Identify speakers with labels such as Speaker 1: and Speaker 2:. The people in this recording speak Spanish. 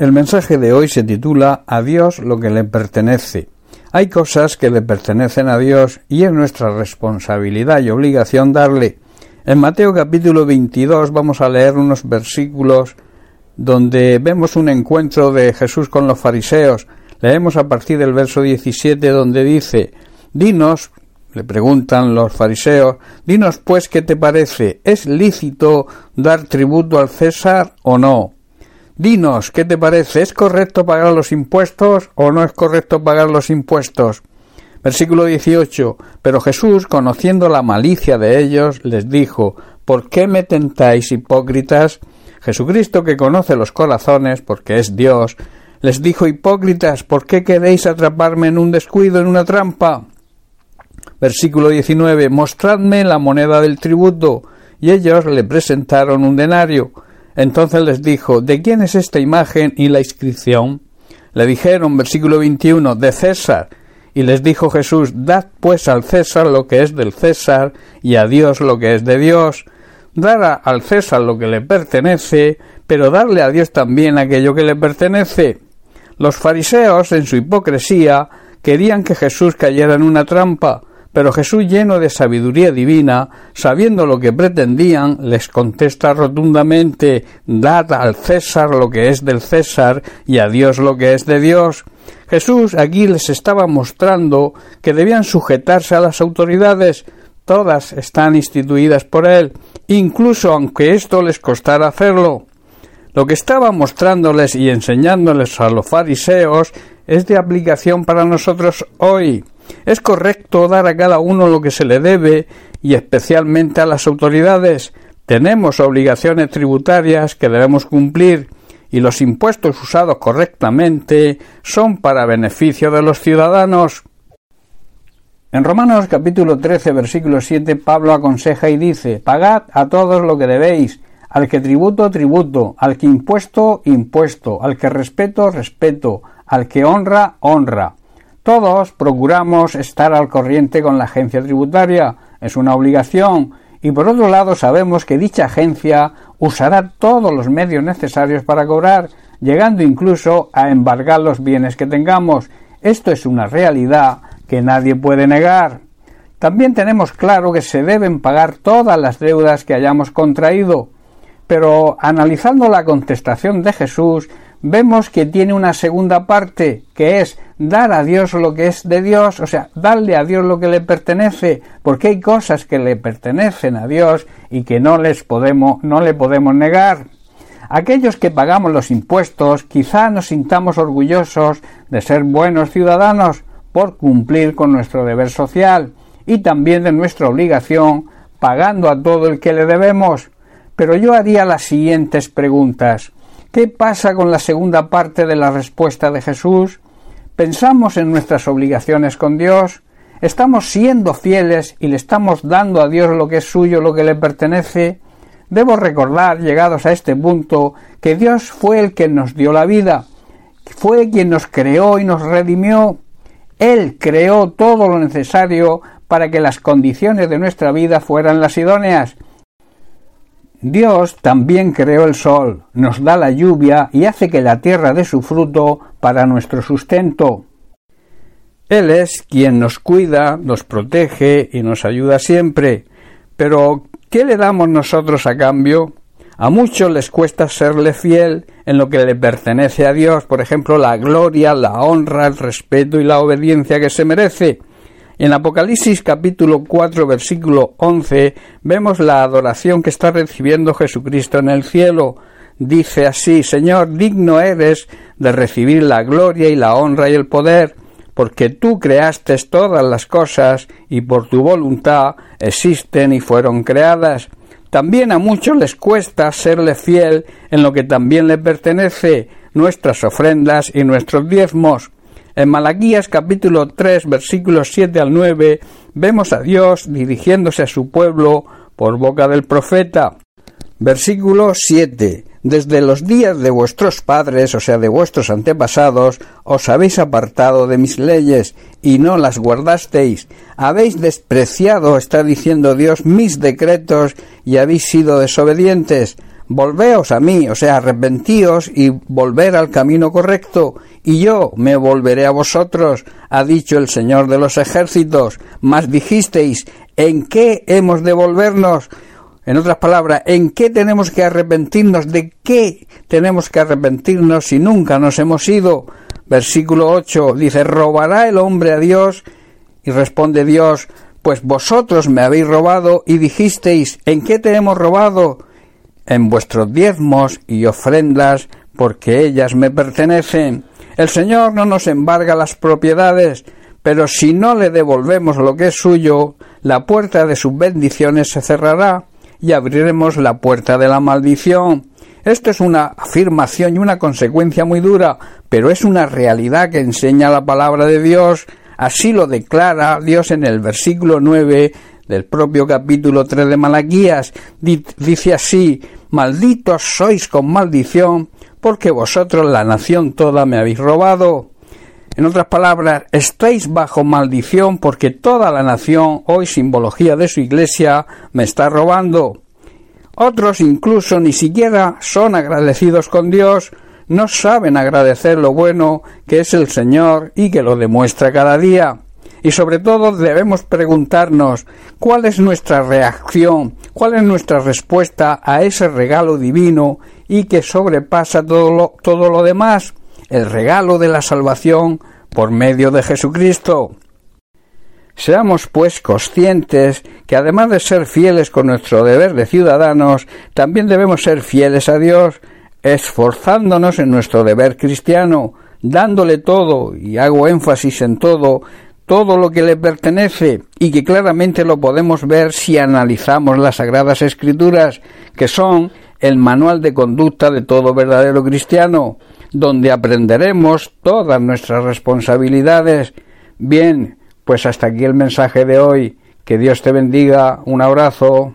Speaker 1: El mensaje de hoy se titula A Dios lo que le pertenece. Hay cosas que le pertenecen a Dios y es nuestra responsabilidad y obligación darle. En Mateo capítulo 22 vamos a leer unos versículos donde vemos un encuentro de Jesús con los fariseos. Leemos a partir del verso 17 donde dice Dinos, le preguntan los fariseos, dinos pues qué te parece, ¿es lícito dar tributo al César o no? Dinos, ¿qué te parece? ¿Es correcto pagar los impuestos o no es correcto pagar los impuestos? Versículo 18. Pero Jesús, conociendo la malicia de ellos, les dijo, ¿por qué me tentáis, hipócritas? Jesucristo, que conoce los corazones, porque es Dios, les dijo, hipócritas, ¿por qué queréis atraparme en un descuido, en una trampa? Versículo 19. Mostradme la moneda del tributo. Y ellos le presentaron un denario. Entonces les dijo, ¿de quién es esta imagen y la inscripción? Le dijeron, versículo 21, de César. Y les dijo Jesús, Dad pues al César lo que es del César y a Dios lo que es de Dios. Dar al César lo que le pertenece, pero darle a Dios también aquello que le pertenece. Los fariseos, en su hipocresía, querían que Jesús cayera en una trampa, pero Jesús, lleno de sabiduría divina, sabiendo lo que pretendían, les contesta rotundamente Dad al César lo que es del César y a Dios lo que es de Dios. Jesús aquí les estaba mostrando que debían sujetarse a las autoridades, todas están instituidas por Él, incluso aunque esto les costara hacerlo. Lo que estaba mostrándoles y enseñándoles a los fariseos es de aplicación para nosotros hoy. Es correcto dar a cada uno lo que se le debe y especialmente a las autoridades. Tenemos obligaciones tributarias que debemos cumplir y los impuestos usados correctamente son para beneficio de los ciudadanos. En Romanos capítulo 13 versículo 7 Pablo aconseja y dice Pagad a todos lo que debéis, al que tributo, tributo, al que impuesto, impuesto, al que respeto, respeto, al que honra, honra. Todos procuramos estar al corriente con la agencia tributaria, es una obligación, y por otro lado sabemos que dicha agencia usará todos los medios necesarios para cobrar, llegando incluso a embargar los bienes que tengamos. Esto es una realidad que nadie puede negar. También tenemos claro que se deben pagar todas las deudas que hayamos contraído, pero analizando la contestación de Jesús, vemos que tiene una segunda parte, que es dar a Dios lo que es de Dios, o sea, darle a Dios lo que le pertenece, porque hay cosas que le pertenecen a Dios y que no les podemos, no le podemos negar. Aquellos que pagamos los impuestos quizá nos sintamos orgullosos de ser buenos ciudadanos por cumplir con nuestro deber social y también de nuestra obligación pagando a todo el que le debemos. Pero yo haría las siguientes preguntas. ¿Qué pasa con la segunda parte de la respuesta de Jesús? ¿Pensamos en nuestras obligaciones con Dios? ¿Estamos siendo fieles y le estamos dando a Dios lo que es suyo, lo que le pertenece? Debo recordar, llegados a este punto, que Dios fue el que nos dio la vida, fue quien nos creó y nos redimió. Él creó todo lo necesario para que las condiciones de nuestra vida fueran las idóneas, Dios también creó el sol, nos da la lluvia y hace que la tierra dé su fruto para nuestro sustento. Él es quien nos cuida, nos protege y nos ayuda siempre. Pero, ¿qué le damos nosotros a cambio? A muchos les cuesta serle fiel en lo que le pertenece a Dios, por ejemplo, la gloria, la honra, el respeto y la obediencia que se merece. En Apocalipsis capítulo 4 versículo 11 vemos la adoración que está recibiendo Jesucristo en el cielo. Dice así, Señor, digno eres de recibir la gloria y la honra y el poder, porque tú creaste todas las cosas y por tu voluntad existen y fueron creadas. También a muchos les cuesta serle fiel en lo que también le pertenece, nuestras ofrendas y nuestros diezmos. En Malaquías capítulo 3 versículos 7 al 9 vemos a Dios dirigiéndose a su pueblo por boca del profeta. Versículo 7. Desde los días de vuestros padres, o sea, de vuestros antepasados, os habéis apartado de mis leyes y no las guardasteis. Habéis despreciado, está diciendo Dios, mis decretos y habéis sido desobedientes. volveos a mí, o sea, arrepentíos y volver al camino correcto, y yo me volveré a vosotros, ha dicho el Señor de los ejércitos. Mas dijisteis, ¿en qué hemos de volvernos? En otras palabras, ¿en qué tenemos que arrepentirnos? ¿De qué tenemos que arrepentirnos si nunca nos hemos ido? Versículo 8 dice, ¿robará el hombre a Dios? Y responde Dios, pues vosotros me habéis robado y dijisteis, ¿en qué te hemos robado? En vuestros diezmos y ofrendas, porque ellas me pertenecen. El Señor no nos embarga las propiedades, pero si no le devolvemos lo que es suyo, la puerta de sus bendiciones se cerrará y abriremos la puerta de la maldición. Esto es una afirmación y una consecuencia muy dura, pero es una realidad que enseña la palabra de Dios. Así lo declara Dios en el versículo 9 del propio capítulo 3 de Malaquías. Dice así, malditos sois con maldición, porque vosotros la nación toda me habéis robado. En otras palabras, estáis bajo maldición porque toda la nación, hoy simbología de su iglesia, me está robando. Otros incluso ni siquiera son agradecidos con Dios, no saben agradecer lo bueno que es el Señor y que lo demuestra cada día. Y sobre todo debemos preguntarnos cuál es nuestra reacción, cuál es nuestra respuesta a ese regalo divino y que sobrepasa todo lo, todo lo demás el regalo de la salvación por medio de Jesucristo. Seamos, pues, conscientes que además de ser fieles con nuestro deber de ciudadanos, también debemos ser fieles a Dios, esforzándonos en nuestro deber cristiano, dándole todo, y hago énfasis en todo, todo lo que le pertenece, y que claramente lo podemos ver si analizamos las Sagradas Escrituras, que son el manual de conducta de todo verdadero cristiano donde aprenderemos todas nuestras responsabilidades. Bien, pues hasta aquí el mensaje de hoy. Que Dios te bendiga. Un abrazo.